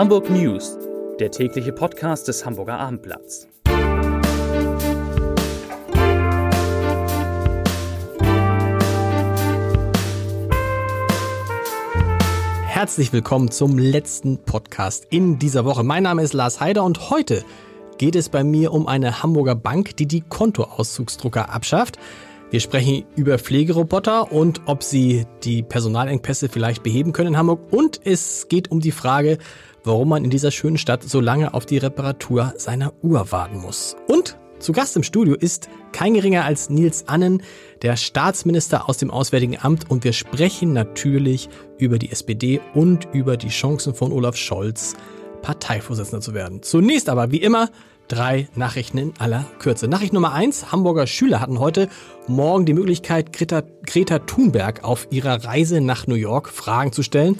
Hamburg News, der tägliche Podcast des Hamburger Abendblatts. Herzlich willkommen zum letzten Podcast in dieser Woche. Mein Name ist Lars Heider und heute geht es bei mir um eine Hamburger Bank, die die Kontoauszugsdrucker abschafft. Wir sprechen über Pflegeroboter und ob sie die Personalengpässe vielleicht beheben können in Hamburg. Und es geht um die Frage, warum man in dieser schönen Stadt so lange auf die Reparatur seiner Uhr warten muss. Und zu Gast im Studio ist kein geringer als Nils Annen, der Staatsminister aus dem Auswärtigen Amt. Und wir sprechen natürlich über die SPD und über die Chancen von Olaf Scholz, Parteivorsitzender zu werden. Zunächst aber, wie immer, drei Nachrichten in aller Kürze. Nachricht Nummer eins. Hamburger Schüler hatten heute Morgen die Möglichkeit, Greta, Greta Thunberg auf ihrer Reise nach New York Fragen zu stellen.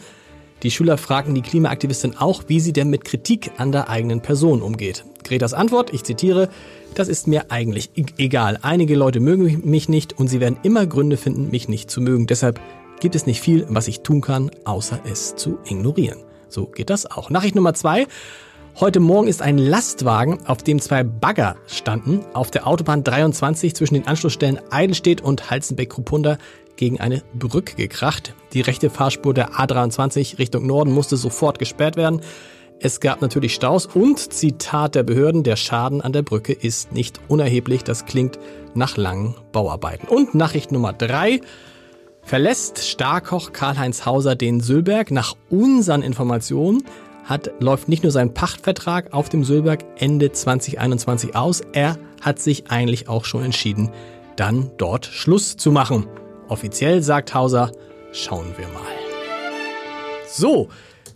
Die Schüler fragten die Klimaaktivistin auch, wie sie denn mit Kritik an der eigenen Person umgeht. Gretas Antwort, ich zitiere, das ist mir eigentlich egal. Einige Leute mögen mich nicht und sie werden immer Gründe finden, mich nicht zu mögen. Deshalb gibt es nicht viel, was ich tun kann, außer es zu ignorieren. So geht das auch. Nachricht Nummer zwei. Heute Morgen ist ein Lastwagen, auf dem zwei Bagger standen, auf der Autobahn 23 zwischen den Anschlussstellen Eidelstedt und Halzenbeck-Krupunda gegen eine Brücke gekracht. Die rechte Fahrspur der A23 Richtung Norden musste sofort gesperrt werden. Es gab natürlich Staus und, Zitat der Behörden, der Schaden an der Brücke ist nicht unerheblich. Das klingt nach langen Bauarbeiten. Und Nachricht Nummer drei. Verlässt Starkoch Karl-Heinz Hauser den Sülberg nach unseren Informationen hat, läuft nicht nur sein Pachtvertrag auf dem Sülberg Ende 2021 aus, er hat sich eigentlich auch schon entschieden, dann dort Schluss zu machen. Offiziell sagt Hauser, schauen wir mal. So,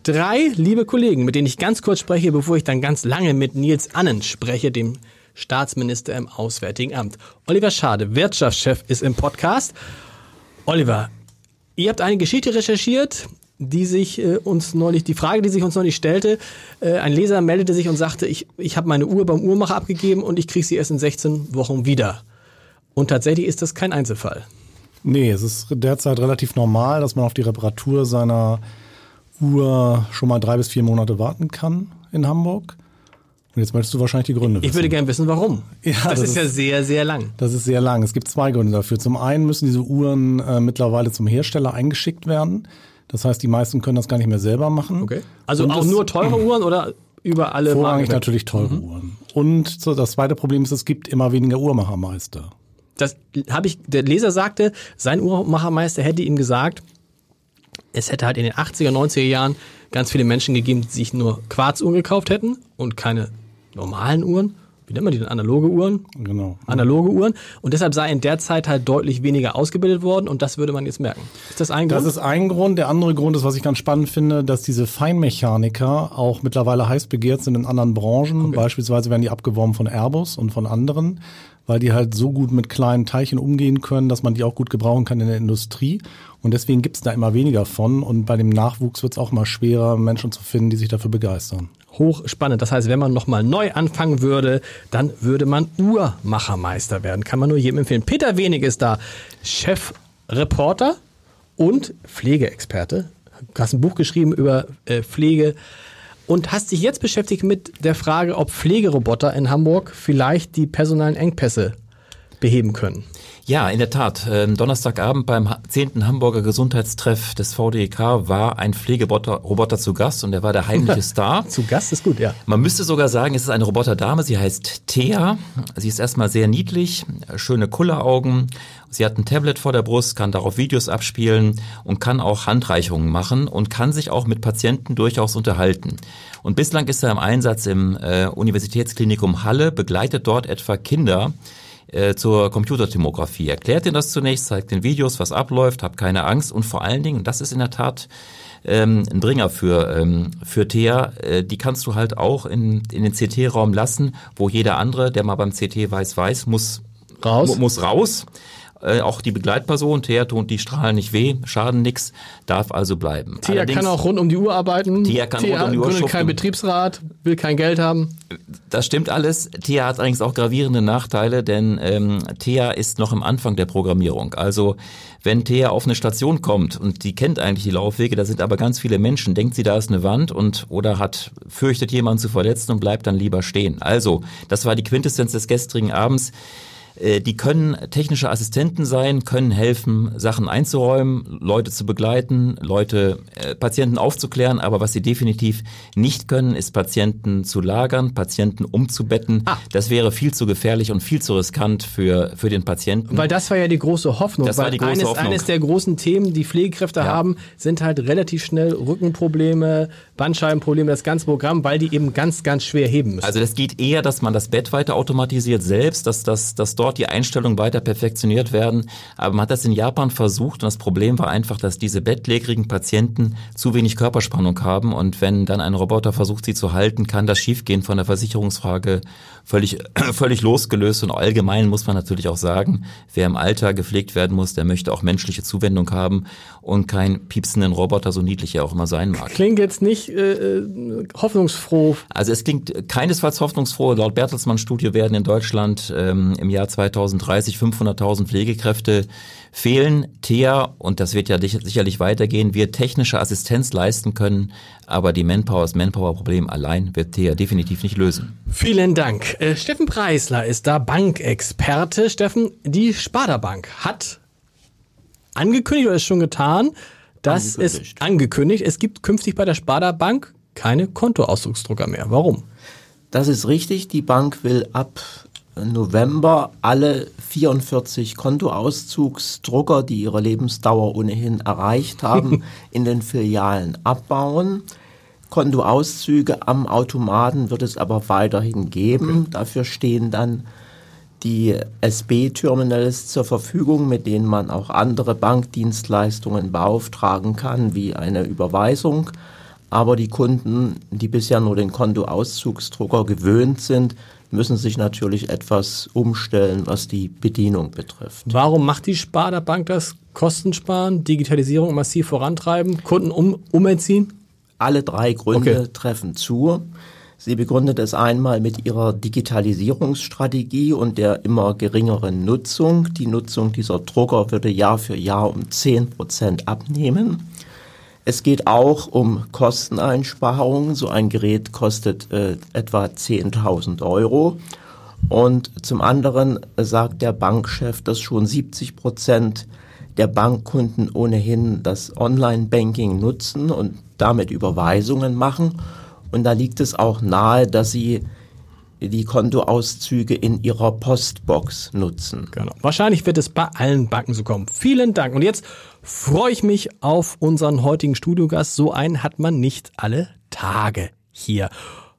drei liebe Kollegen, mit denen ich ganz kurz spreche, bevor ich dann ganz lange mit Nils Annen spreche, dem Staatsminister im Auswärtigen Amt. Oliver Schade, Wirtschaftschef, ist im Podcast. Oliver, ihr habt eine Geschichte recherchiert, die sich äh, uns neulich, die Frage, die sich uns neulich stellte, äh, ein Leser meldete sich und sagte, ich, ich habe meine Uhr beim Uhrmacher abgegeben und ich kriege sie erst in 16 Wochen wieder. Und tatsächlich ist das kein Einzelfall. Nee, es ist derzeit relativ normal, dass man auf die Reparatur seiner Uhr schon mal drei bis vier Monate warten kann in Hamburg. Und jetzt möchtest du wahrscheinlich die Gründe wissen. Ich würde gerne wissen, warum. Ja, das, das ist, ist, ja sehr, sehr lang. Das ist sehr lang. Es gibt zwei Gründe dafür. Zum einen müssen diese Uhren äh, mittlerweile zum Hersteller eingeschickt werden. Das heißt, die meisten können das gar nicht mehr selber machen. Okay. Also Und auch nur teure Uhren oder über alle Vorrangig Marken? natürlich teure mhm. Uhren. Und so das zweite Problem ist, es gibt immer weniger Uhrmachermeister. Das habe ich, der Leser sagte, sein Uhrmachermeister hätte ihm gesagt, es hätte halt in den 80er, 90er Jahren ganz viele Menschen gegeben, die sich nur Quarzuhren gekauft hätten und keine normalen Uhren wie nennt man die denn, analoge Uhren? Genau. Analoge Uhren. Und deshalb sei in der Zeit halt deutlich weniger ausgebildet worden und das würde man jetzt merken. Ist das ein Grund? Das ist ein Grund. Der andere Grund ist, was ich ganz spannend finde, dass diese Feinmechaniker auch mittlerweile heiß begehrt sind in anderen Branchen. Okay. Beispielsweise werden die abgeworben von Airbus und von anderen, weil die halt so gut mit kleinen Teilchen umgehen können, dass man die auch gut gebrauchen kann in der Industrie. Und deswegen gibt es da immer weniger von. Und bei dem Nachwuchs wird es auch mal schwerer, Menschen zu finden, die sich dafür begeistern hochspannend. Das heißt, wenn man nochmal neu anfangen würde, dann würde man Uhrmachermeister werden. Kann man nur jedem empfehlen. Peter Wenig ist da, Chefreporter und Pflegeexperte. Du hast ein Buch geschrieben über äh, Pflege und hast dich jetzt beschäftigt mit der Frage, ob Pflegeroboter in Hamburg vielleicht die personalen Engpässe beheben können. Ja, in der Tat. Ähm, Donnerstagabend beim 10. Hamburger Gesundheitstreff des VDK war ein Pflegeroboter zu Gast und er war der heimliche Star. zu Gast ist gut, ja. Man müsste sogar sagen, es ist eine Roboterdame. Sie heißt Thea. Sie ist erstmal sehr niedlich, schöne Kulleraugen. Sie hat ein Tablet vor der Brust, kann darauf Videos abspielen und kann auch Handreichungen machen und kann sich auch mit Patienten durchaus unterhalten. Und bislang ist er im Einsatz im äh, Universitätsklinikum Halle, begleitet dort etwa Kinder, äh, zur Computertomographie. Erklärt Ihnen das zunächst, zeigt den Videos, was abläuft, habt keine Angst und vor allen Dingen, und das ist in der Tat ähm, ein Bringer für, ähm, für Thea, äh, die kannst du halt auch in, in den CT-Raum lassen, wo jeder andere, der mal beim CT weiß, weiß, muss raus. muss raus Äh, auch die Begleitperson, Thea tut die strahlen nicht weh, schaden nix, darf also bleiben. Thea Allerdings, kann auch rund um die Uhr arbeiten. Thea kann Thea rund um die Uhr gründet kein Betriebsrat, will kein Geld haben. Das stimmt alles. Thea hat allerdings auch gravierende Nachteile, denn ähm, Thea ist noch im Anfang der Programmierung. Also wenn Thea auf eine Station kommt und die kennt eigentlich die Laufwege, da sind aber ganz viele Menschen, denkt sie, da ist eine Wand und oder hat fürchtet jemanden zu verletzen und bleibt dann lieber stehen. Also, das war die Quintessenz des gestrigen Abends. Äh, die können technische Assistenten sein, können helfen, Sachen einzuräumen, Leute zu begleiten, Leute, äh, Patienten aufzuklären, aber was sie definitiv nicht können, ist Patienten zu lagern, Patienten umzubetten. Ah. Das wäre viel zu gefährlich und viel zu riskant für, für den Patienten. Weil das war ja die große Hoffnung. Das war die große eines, Hoffnung. eines der großen Themen, die Pflegekräfte ja. haben, sind halt relativ schnell Rückenprobleme, Bandscheibenprobleme, das ganze Programm, weil die eben ganz, ganz schwer heben müssen. Also das geht eher, dass man das Bett weiter automatisiert selbst, dass, dass, dass dort die Einstellungen weiter perfektioniert werden. Aber man hat das in Japan versucht und das Problem war einfach, dass diese bettlägerigen Patienten zu wenig Körperspannung haben und wenn dann ein Roboter versucht, sie zu halten, kann das schiefgehen von der Versicherungsfrage völlig, völlig losgelöst und allgemein muss man natürlich auch sagen, wer im Alter gepflegt werden muss, der möchte auch menschliche Zuwendung haben und kein piepsenden Roboter, so niedlich er auch immer sein mag. Klingt jetzt nicht äh, äh hoffnungsfroh. Also es klingt keinesfalls hoffnungsfroh. Laut Bertelsmann Studie werden in Deutschland ähm, im Jahr 2030 500.000 Pflegekräfte fehlen. TEA, und das wird ja sicherlich weitergehen, wird technische Assistenz leisten können, aber die Manpower, das Manpower-Problem allein wird TEA definitiv nicht lösen. Vielen Dank. Äh, Steffen Preisler ist da Bankexperte. Steffen, die Sparda Bank hat angekündigt oder ist schon getan, dass angekündigt. es angekündigt, es gibt künftig bei der Sparda Bank keine Kontoausdrucksdrucker mehr. Warum? Das ist richtig. Die Bank will ab November alle 44 Kontoauszugsdrucker, die ihre Lebensdauer ohnehin erreicht haben, in den Filialen abbauen. Kontoauszüge am Automaten wird es aber weiterhin geben. Okay. Dafür stehen dann die SB-Terminals zur Verfügung, mit denen man auch andere Bankdienstleistungen beauftragen kann, wie eine Überweisung. Aber die Kunden, die bisher nur den Kontoauszugsdrucker gewöhnt sind, müssen sich natürlich etwas umstellen, was die Bedienung betrifft. Warum macht die Sparda Bank das? Kosten sparen, Digitalisierung massiv vorantreiben, Kunden um, umerziehen? Alle drei Gründe okay. treffen zu. Sie begründet es einmal mit ihrer Digitalisierungsstrategie und der immer geringeren Nutzung. Die Nutzung dieser Drucker würde Jahr für Jahr um 10 Prozent abnehmen. Es geht auch um Kosteneinsparungen. So ein Gerät kostet äh, etwa 10.000 Euro. Und zum anderen sagt der Bankchef, dass schon 70 Prozent der Bankkunden ohnehin das Online-Banking nutzen und damit Überweisungen machen. Und da liegt es auch nahe, dass sie die Kontoauszüge in ihrer Postbox nutzen. Genau. Wahrscheinlich wird es bei allen Banken so kommen. Vielen Dank. Und jetzt freue ich mich auf unseren heutigen Studiogast. So einen hat man nicht alle Tage hier.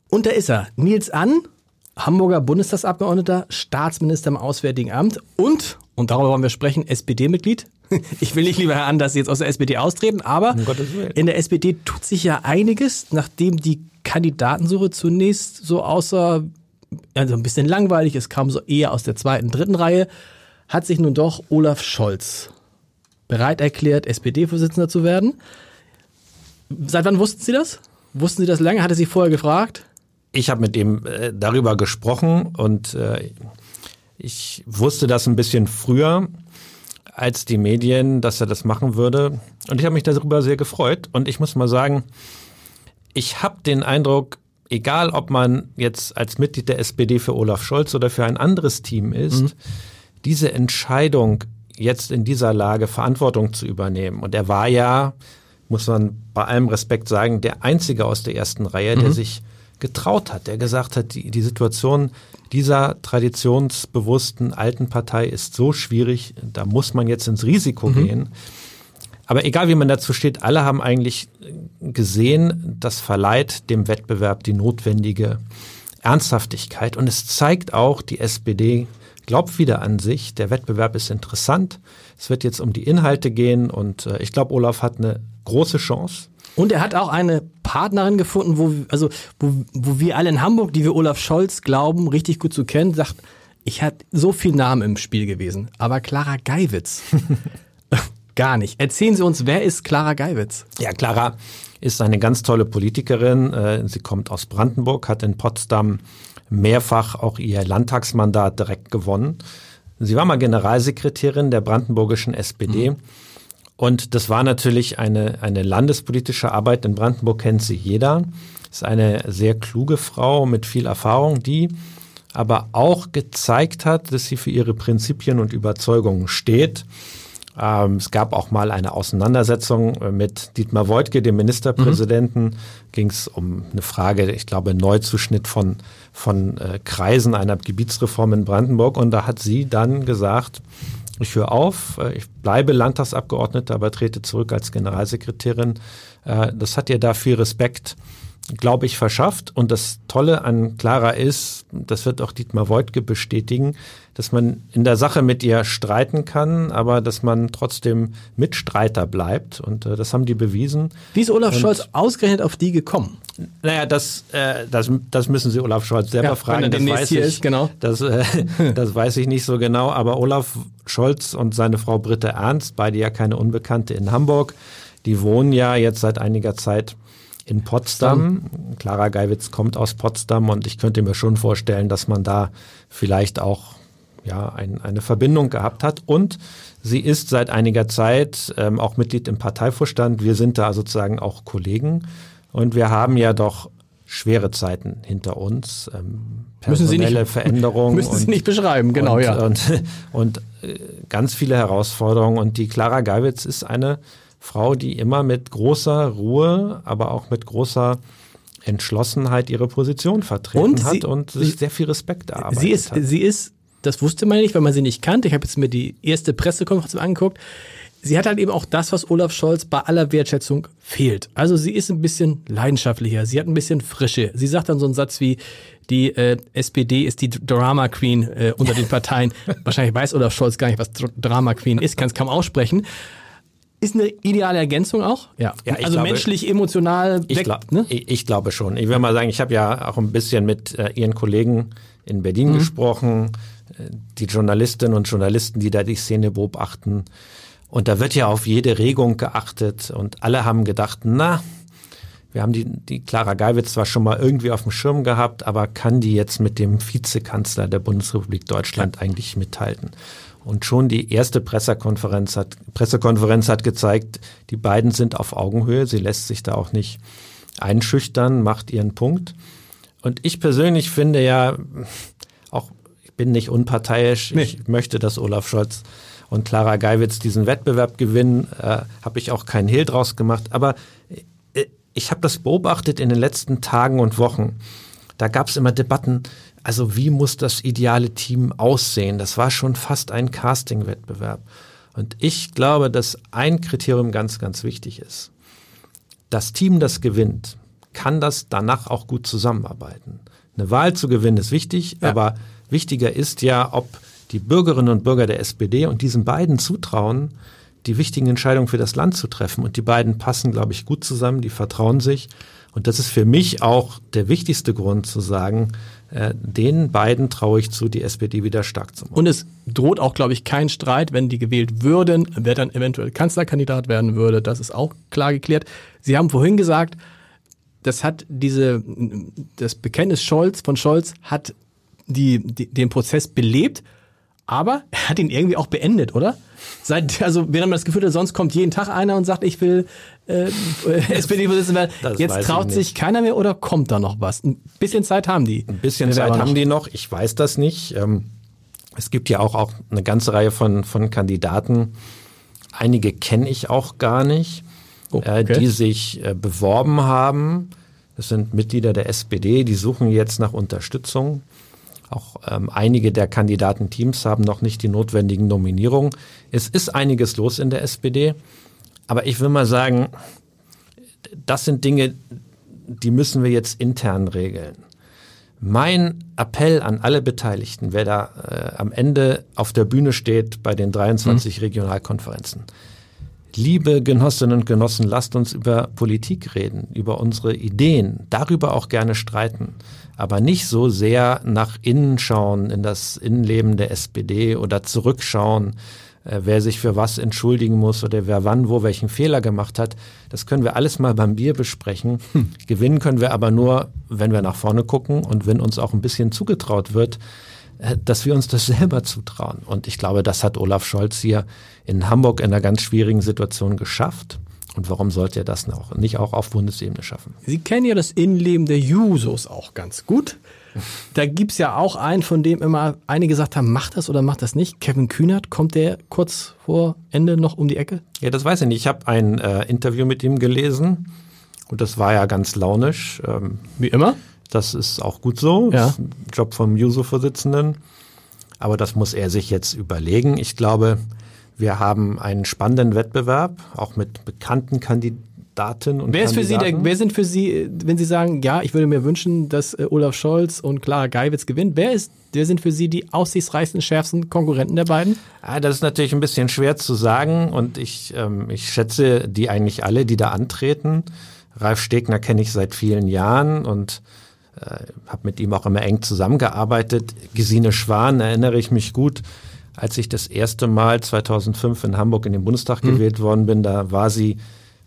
Und da ist er, Nils An, Hamburger Bundestagsabgeordneter, Staatsminister im Auswärtigen Amt und, und darüber wollen wir sprechen, SPD-Mitglied. Ich will nicht lieber Herr An, dass Sie jetzt aus der SPD austreten, aber um in der SPD tut sich ja einiges, nachdem die Kandidatensuche zunächst so außer also ein bisschen langweilig, es kam so eher aus der zweiten, dritten Reihe, hat sich nun doch Olaf Scholz bereit erklärt, SPD-Vorsitzender zu werden. Seit wann wussten Sie das? Wussten Sie das lange? Hatte Sie vorher gefragt? Ich habe mit ihm äh, darüber gesprochen und äh, ich wusste das ein bisschen früher als die Medien, dass er das machen würde. Und ich habe mich darüber sehr gefreut. Und ich muss mal sagen, ich habe den Eindruck, egal ob man jetzt als Mitglied der SPD für Olaf Scholz oder für ein anderes Team ist, mhm. diese Entscheidung jetzt in dieser Lage Verantwortung zu übernehmen. Und er war ja, muss man bei allem Respekt sagen, der Einzige aus der ersten Reihe, mhm. der sich getraut hat, der gesagt hat, die, die Situation dieser traditionsbewussten alten Partei ist so schwierig, da muss man jetzt ins Risiko mhm. gehen. Aber egal wie man dazu steht, alle haben eigentlich gesehen, das verleiht dem Wettbewerb die notwendige Ernsthaftigkeit. Und es zeigt auch, die SPD glaubt wieder an sich, der Wettbewerb ist interessant. Es wird jetzt um die Inhalte gehen und äh, ich glaube, Olaf hat eine große Chance. Und er hat auch eine Partnerin gefunden, wo, also, wo, wo wir alle in Hamburg, die wir Olaf Scholz glauben, richtig gut zu kennen, sagt, Ich hatte so viel Namen im Spiel gewesen, aber Clara Geiwitz. Gar nicht. Erzählen Sie uns, wer ist Clara Geiwitz? Ja, Clara ist eine ganz tolle Politikerin. Äh, sie kommt aus Brandenburg, hat in Potsdam mehrfach auch ihr Landtagsmandat direkt gewonnen. Sie war mal Generalsekretärin der brandenburgischen SPD. Mhm. Und das war natürlich eine, eine landespolitische Arbeit. In Brandenburg kennt sie jeder. Ist eine sehr kluge Frau mit viel Erfahrung, die aber auch gezeigt hat, dass sie für ihre Prinzipien und Überzeugungen steht. Ähm, es gab auch mal eine Auseinandersetzung äh, mit Dietmar Woidke, dem Ministerpräsidenten. Mhm. Ging es um eine Frage, ich glaube, Neuzuschnitt von, von äh, Kreisen einer Gebietsreform in Brandenburg. Und da hat sie dann gesagt, ich höre auf, äh, ich bleibe Landtagsabgeordnete, aber trete zurück als Generalsekretärin. Äh, das hat ihr da viel Respekt glaube ich, verschafft. Und das Tolle an Clara ist, das wird auch Dietmar Woidke bestätigen, dass man in der Sache mit ihr streiten kann, aber dass man trotzdem Mitstreiter bleibt. Und äh, das haben die bewiesen. Wie ist Olaf Und, Scholz ausgerechnet auf die gekommen? Naja, das, äh, das, das müssen Sie Olaf Scholz selber ja, fragen. das weiß ich, ist, genau. Das, äh, das weiß ich nicht so genau. Aber Olaf Scholz und seine Frau Britte Ernst, beide ja keine Unbekannte in Hamburg, die wohnen ja jetzt seit einiger Zeit in Potsdam. Clara Geiwitz kommt aus Potsdam und ich könnte mir schon vorstellen, dass man da vielleicht auch ja, ein, eine Verbindung gehabt hat. Und sie ist seit einiger Zeit ähm, auch Mitglied im Parteivorstand. Wir sind da sozusagen auch Kollegen und wir haben ja doch schwere Zeiten hinter uns. Ähm, müssen Sie nicht, Veränderungen. Müssen Sie nicht beschreiben, genau, und, ja. Und, und, äh, ganz viele Herausforderungen. Und die Clara Geiwitz ist eine Frau, die immer mit großer Ruhe, aber auch mit großer Entschlossenheit ihre Position vertreten und hat und sich sehr viel Respekt erarbeitet sie ist, hat. Sie ist, das wusste man nicht, weil man sie nicht kannte. Ich habe jetzt mir die erste Pressekonferenz angeguckt. Sie hat halt eben auch das, was Olaf Scholz bei aller Wertschätzung fehlt. Also sie ist ein bisschen leidenschaftlicher, sie hat ein bisschen Frische. Sie sagt dann so einen Satz wie, die äh, SPD ist die Drama Queen äh, unter den Parteien. Wahrscheinlich weiß Olaf Scholz gar nicht, was Drama Queen ist, kann es kaum aussprechen. Ist eine ideale Ergänzung auch? Ja. ja also glaube, menschlich, emotional. Ich, glaub, ne? ich, ich, glaube schon. Ich will mal sagen, ich habe ja auch ein bisschen mit äh, Ihren Kollegen in Berlin mhm. gesprochen, äh, die Journalistinnen und Journalisten, die da die Szene beobachten. Und da wird ja auf jede Regung geachtet und alle haben gedacht, na, wir haben die, die Clara Geiwitz zwar schon mal irgendwie auf dem Schirm gehabt, aber kann die jetzt mit dem Vizekanzler der Bundesrepublik Deutschland eigentlich mithalten? Und schon die erste Pressekonferenz hat, Pressekonferenz hat gezeigt, die beiden sind auf Augenhöhe. Sie lässt sich da auch nicht einschüchtern, macht ihren Punkt. Und ich persönlich finde ja, auch ich bin nicht unparteiisch. Nee. Ich möchte, dass Olaf Scholz und Clara Geiwitz diesen Wettbewerb gewinnen. Äh, habe ich auch keinen Hehl draus gemacht. Aber äh, ich habe das beobachtet in den letzten Tagen und Wochen. Da gab es immer Debatten, also wie muss das ideale Team aussehen? Das war schon fast ein Casting-Wettbewerb. Und ich glaube, dass ein Kriterium ganz, ganz wichtig ist. Das Team, das gewinnt, kann das danach auch gut zusammenarbeiten. Eine Wahl zu gewinnen ist wichtig, ja. aber wichtiger ist ja, ob die Bürgerinnen und Bürger der SPD und diesen beiden zutrauen, die wichtigen Entscheidungen für das Land zu treffen. Und die beiden passen, glaube ich, gut zusammen, die vertrauen sich. Und das ist für mich auch der wichtigste Grund zu sagen, äh, den beiden traue ich zu, die SPD wieder stark zu machen. Und es droht auch, glaube ich, kein Streit, wenn die gewählt würden, wer dann eventuell Kanzlerkandidat werden würde. Das ist auch klar geklärt. Sie haben vorhin gesagt, das hat diese, das Bekenntnis Scholz von Scholz hat die, die, den Prozess belebt aber er hat ihn irgendwie auch beendet, oder? Seit, also wir haben das Gefühl, sonst kommt jeden Tag einer und sagt, ich will äh, SPD-Vorsitzender werden. Jetzt traut sich keiner mehr oder kommt da noch was? Ein bisschen Zeit haben die. Ein bisschen Zeit haben die noch. Ich weiß das nicht. Ähm, es gibt ja auch, auch eine ganze Reihe von, von Kandidaten. Einige kenne ich auch gar nicht, oh, äh, okay. die sich äh, beworben haben. Das sind Mitglieder der SPD, die suchen jetzt nach Unterstützung. Auch ähm, einige der Kandidatenteams haben noch nicht die notwendigen Nominierungen. Es ist einiges los in der SPD, aber ich will mal sagen, das sind Dinge, die müssen wir jetzt intern regeln. Mein Appell an alle Beteiligten, wer da äh, am Ende auf der Bühne steht bei den 23 mhm. Regionalkonferenzen. Liebe Genossinnen und Genossen, lasst uns über Politik reden, über unsere Ideen, darüber auch gerne streiten aber nicht so sehr nach innen schauen, in das Innenleben der SPD oder zurückschauen, äh, wer sich für was entschuldigen muss oder wer wann wo welchen Fehler gemacht hat. Das können wir alles mal beim Bier besprechen. Hm. Gewinnen können wir aber nur, wenn wir nach vorne gucken und wenn uns auch ein bisschen zugetraut wird, äh, dass wir uns das selber zutrauen. Und ich glaube, das hat Olaf Scholz hier in Hamburg in einer ganz schwierigen Situation geschafft. Und warum sollte er das auch, nicht auch auf Bundesebene schaffen? Sie kennen ja das Innenleben der Jusos auch ganz gut. Da gibt's ja auch einen, von dem immer einige gesagt haben, macht das oder macht das nicht. Kevin Kühnert, kommt der kurz vor Ende noch um die Ecke? Ja, das weiß ich nicht. Ich habe ein äh, Interview mit ihm gelesen und das war ja ganz launisch. Ähm, Wie immer? Das ist auch gut so. Ja. Job vom Juso-Vorsitzenden. Aber das muss er sich jetzt überlegen. Ich glaube, wir haben einen spannenden Wettbewerb, auch mit bekannten Kandidaten und wer ist Kandidaten. für Sie, der, wer sind für Sie, wenn Sie sagen, ja, ich würde mir wünschen, dass äh, Olaf Scholz und Clara Geiwitz gewinnen, wer ist, wer sind für Sie die aussichtsreichsten, schärfsten Konkurrenten der beiden? Ah, das ist natürlich ein bisschen schwer zu sagen und ich, ähm, ich schätze die eigentlich alle, die da antreten. Ralf Stegner kenne ich seit vielen Jahren und äh, habe mit ihm auch immer eng zusammengearbeitet. Gesine Schwan erinnere ich mich gut, als ich das erste Mal 2005 in Hamburg in den Bundestag mhm. gewählt worden bin. Da war sie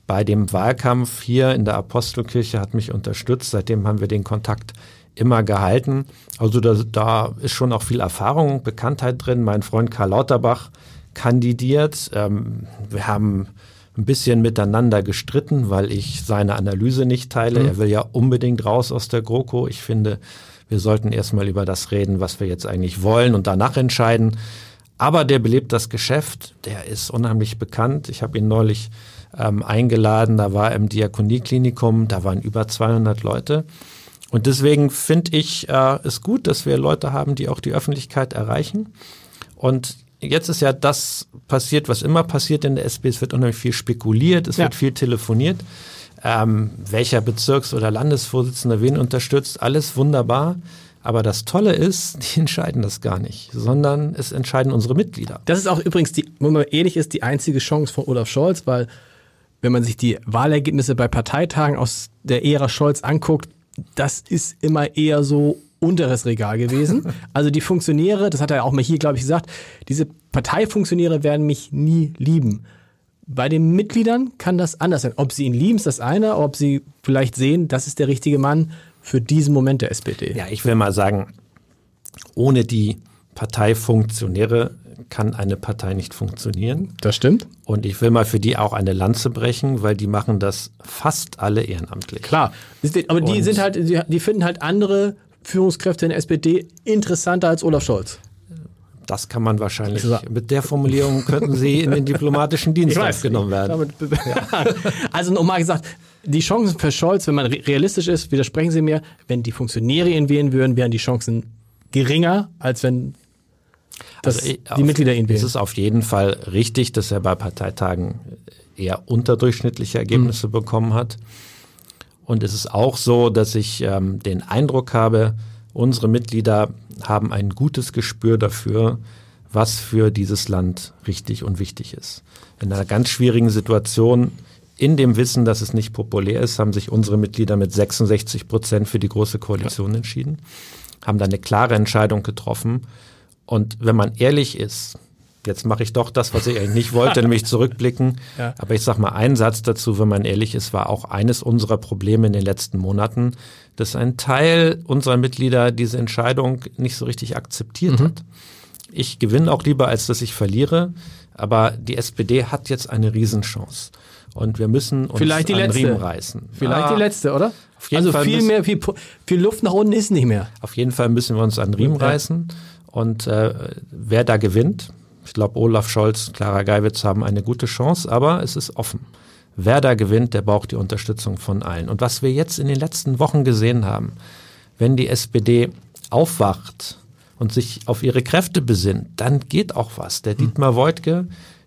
bei dem Wahlkampf hier in der Apostelkirche, hat mich unterstützt. Seitdem haben wir den Kontakt immer gehalten. Also da, da ist schon auch viel Erfahrung, Bekanntheit drin. Mein Freund Karl Lauterbach kandidiert. Ähm, wir haben ein bisschen miteinander gestritten, weil ich seine Analyse nicht teile. Mhm. Er will ja unbedingt raus aus der GroKo. Ich finde, wir sollten erstmal über das reden, was wir jetzt eigentlich wollen und danach entscheiden. Aber der belebt das Geschäft, der ist unheimlich bekannt. Ich habe ihn neulich ähm, eingeladen, da war im Diakonieklinikum, da waren über 200 Leute. Und deswegen finde ich äh, es gut, dass wir Leute haben, die auch die Öffentlichkeit erreichen. Und jetzt ist ja das passiert, was immer passiert in der SP. Es wird unheimlich viel spekuliert, es ja. wird viel telefoniert. Ähm, welcher Bezirks- oder Landesvorsitzender wen unterstützt, alles wunderbar. Aber das Tolle ist, die entscheiden das gar nicht, sondern es entscheiden unsere Mitglieder. Das ist auch übrigens, die, wenn man ehrlich ist, die einzige Chance von Olaf Scholz, weil wenn man sich die Wahlergebnisse bei Parteitagen aus der Ära Scholz anguckt, das ist immer eher so unteres Regal gewesen. Also die Funktionäre, das hat er auch mal hier, glaube ich, gesagt, diese Parteifunktionäre werden mich nie lieben. Bei den Mitgliedern kann das anders sein. Ob sie ihn lieben, ist das eine, ob sie vielleicht sehen, das ist der richtige Mann für diesen Moment der SPD. Ja, ich will mal sagen, ohne die Parteifunktionäre kann eine Partei nicht funktionieren. Das stimmt. Und ich will mal für die auch eine Lanze brechen, weil die machen das fast alle ehrenamtlich. Klar, aber die Und sind halt, die finden halt andere Führungskräfte in der SPD interessanter als Olaf Scholz. Das kann man wahrscheinlich. Mit der Formulierung könnten Sie in den diplomatischen Dienst aufgenommen werden. Ja. Also nochmal gesagt, die Chancen für Scholz, wenn man realistisch ist, widersprechen Sie mir, wenn die Funktionäre ihn wählen würden, wären die Chancen geringer, als wenn also, die Mitglieder ihn wählen. Es ist auf jeden Fall richtig, dass er bei Parteitagen eher unterdurchschnittliche Ergebnisse mhm. bekommen hat. Und es ist auch so, dass ich ähm, den Eindruck habe, unsere Mitglieder haben ein gutes Gespür dafür, was für dieses Land richtig und wichtig ist. In einer ganz schwierigen Situation, in dem Wissen, dass es nicht populär ist, haben sich unsere Mitglieder mit 66 Prozent für die Große Koalition ja. entschieden, haben da eine klare Entscheidung getroffen. Und wenn man ehrlich ist, Jetzt mache ich doch das, was ich eigentlich nicht wollte, nämlich zurückblicken. Ja. Aber ich sage mal einen Satz dazu, wenn man ehrlich ist, war auch eines unserer Probleme in den letzten Monaten, dass ein Teil unserer Mitglieder diese Entscheidung nicht so richtig akzeptiert mhm. hat. Ich gewinne auch lieber, als dass ich verliere. Aber die SPD hat jetzt eine Riesenchance. Und wir müssen uns Vielleicht die an letzte. Riemen reißen. Vielleicht ah, die letzte, oder? also Fall viel müssen, mehr, viel, viel, Luft nach unten ist nicht mehr. Auf jeden Fall müssen wir uns an Riemen ja. reißen. Und äh, wer da gewinnt, ich glaube, Olaf Scholz, Clara Geiwitz haben eine gute Chance, aber es ist offen. Wer da gewinnt, der braucht die Unterstützung von allen. Und was wir jetzt in den letzten Wochen gesehen haben, wenn die SPD aufwacht und sich auf ihre Kräfte besinnt, dann geht auch was. Der hm. Dietmar Woidke,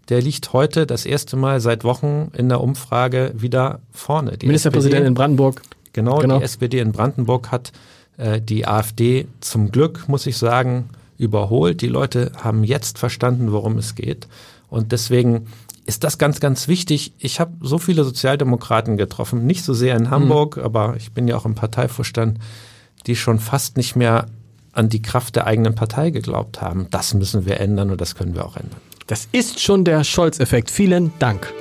der liegt heute das erste Mal seit Wochen in der Umfrage wieder vorne. Die Ministerpräsident SPD, in Brandenburg. Genau, genau, die SPD in Brandenburg hat äh, die AfD zum Glück, muss ich sagen, überholt. Die Leute haben jetzt verstanden, worum es geht. Und deswegen ist das ganz, ganz wichtig. Ich habe so viele Sozialdemokraten getroffen, nicht so sehr in Hamburg, mhm. aber ich bin ja auch im Parteivorstand, die schon fast nicht mehr an die Kraft der eigenen Partei geglaubt haben. Das müssen wir ändern und das können wir auch ändern. Das ist schon der Scholz-Effekt. Vielen Dank.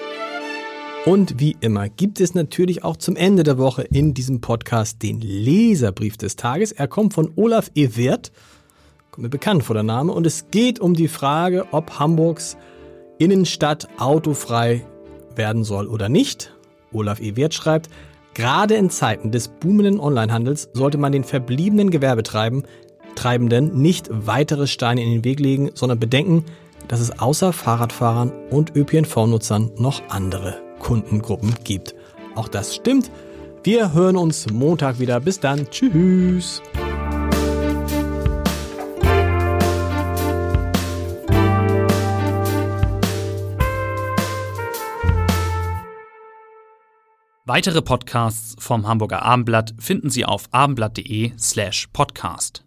Und wie immer gibt es natürlich auch zum Ende der Woche in diesem Podcast den Leserbrief des Tages. Er kommt von Olaf Ewert, kommt mir bekannt vor der Name, und es geht um die Frage, ob Hamburgs Innenstadt autofrei werden soll oder nicht. Olaf Ewert schreibt, gerade in Zeiten des boomenden Onlinehandels sollte man den verbliebenen Gewerbetreibenden nicht weitere Steine in den Weg legen, sondern bedenken, dass es außer Fahrradfahrern und ÖPNV-Nutzern noch andere Kundengruppen gibt. Auch das stimmt. Wir hören uns Montag wieder. Bis dann. Tschüss. Weitere Podcasts vom Hamburger Abendblatt finden Sie auf abendblatt.de slash podcast.